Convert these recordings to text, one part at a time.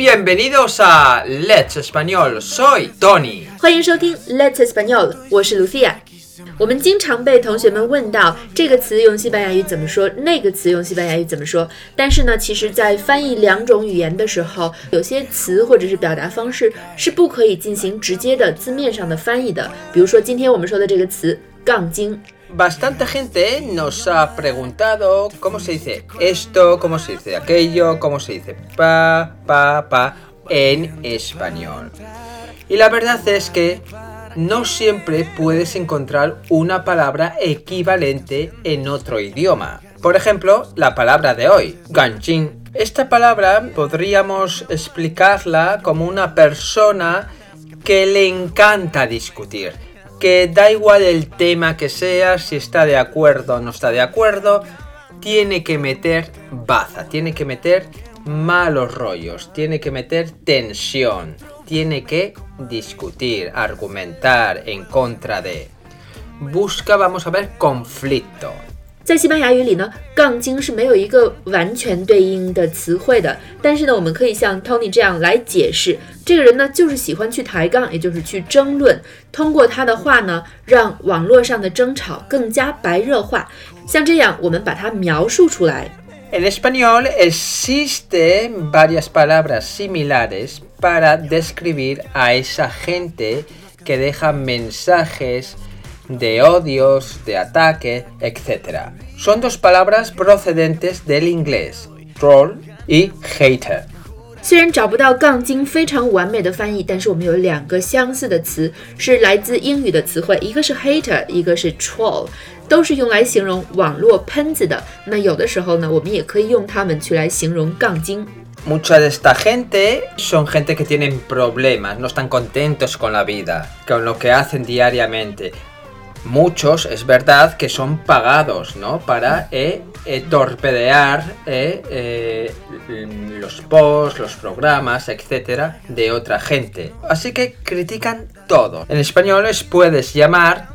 Bienvenidos a Let's Español. Soy Tony. 欢迎收听 Let's Español，我是 Lucia。我们经常被同学们问到这个词用西班牙语怎么说，那个词用西班牙语怎么说。但是呢，其实，在翻译两种语言的时候，有些词或者是表达方式是不可以进行直接的字面上的翻译的。比如说，今天我们说的这个词“杠精”。Bastante gente nos ha preguntado cómo se dice esto, cómo se dice aquello, cómo se dice pa, pa, pa en español. Y la verdad es que no siempre puedes encontrar una palabra equivalente en otro idioma. Por ejemplo, la palabra de hoy, ganchín. Esta palabra podríamos explicarla como una persona que le encanta discutir que da igual el tema que sea, si está de acuerdo o no está de acuerdo, tiene que meter baza, tiene que meter malos rollos, tiene que meter tensión, tiene que discutir, argumentar en contra de. Busca, vamos a ver, conflicto. 在西班牙语里呢，杠精是没有一个完全对应的词汇的。但是呢，我们可以像 Tony 这样来解释，这个人呢就是喜欢去抬杠，也就是去争论，通过他的话呢，让网络上的争吵更加白热化。像这样，我们把它描述出来。En español existen varias palabras similares para describir a esa gente que deja mensajes de odios, de ataque, etc. Son dos palabras procedentes del inglés, troll y hater. 虽然找不到“杠精”非常完美的翻译，但是我们有两个相似的词，是来自英语的词汇，一个是 hater，一个是 troll，都是用来形容网络喷子的。那有的时候呢，我们也可以用它们去来形容杠精。 Mucha de esta gente son gente que tienen problemas, no están contentos con la vida, con lo que hacen diariamente. Muchos, es verdad, que son pagados, ¿no? Para eh, eh, torpedear eh, los posts, los programas, etcétera, de otra gente. Así que critican todo. En español les puedes llamar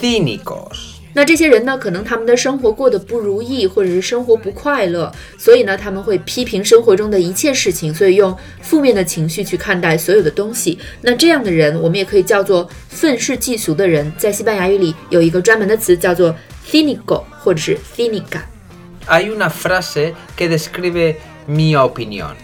cínicos. 那这些人呢，可能他们的生活过得不如意，或者是生活不快乐，所以呢，他们会批评生活中的一切事情，所以用负面的情绪去看待所有的东西。那这样的人，我们也可以叫做愤世嫉俗的人。在西班牙语里有一个专门的词叫做 cínico 或者是 cínica。Hay una frase que describe mi opinión,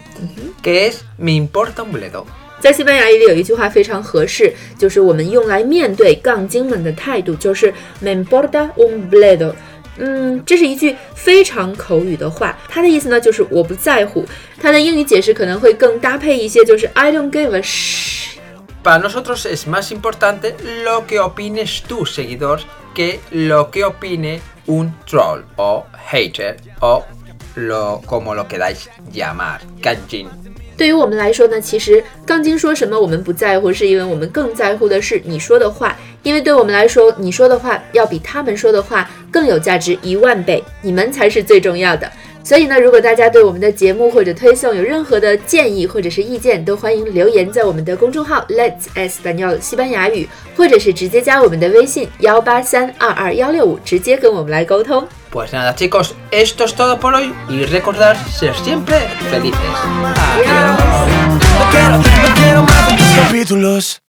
que es me importa un bledo. 在西班牙语里有一句话非常合适，就是我们用来面对杠精们的态度，就是 me importa un bledo。嗯，这是一句非常口语的话，它的意思呢就是我不在乎。它的英语解释可能会更搭配一些，就是 I don't give a sh。Para nosotros es más importante lo que opines tu seguidor que lo que opine un troll o hater o lo como lo queráis llamar, ganjin. 对于我们来说呢，其实杠精说什么我们不在乎，是因为我们更在乎的是你说的话，因为对我们来说，你说的话要比他们说的话更有价值一万倍，你们才是最重要的。所以呢，如果大家对我们的节目或者推送有任何的建议或者是意见，都欢迎留言在我们的公众号 Let's Español 西班牙语，或者是直接加我们的微信幺八三二二幺六五，直接跟我们来沟通。Pues nada chicos, esto es todo por hoy y recordar ser siempre felices. Adiós. Capítulos.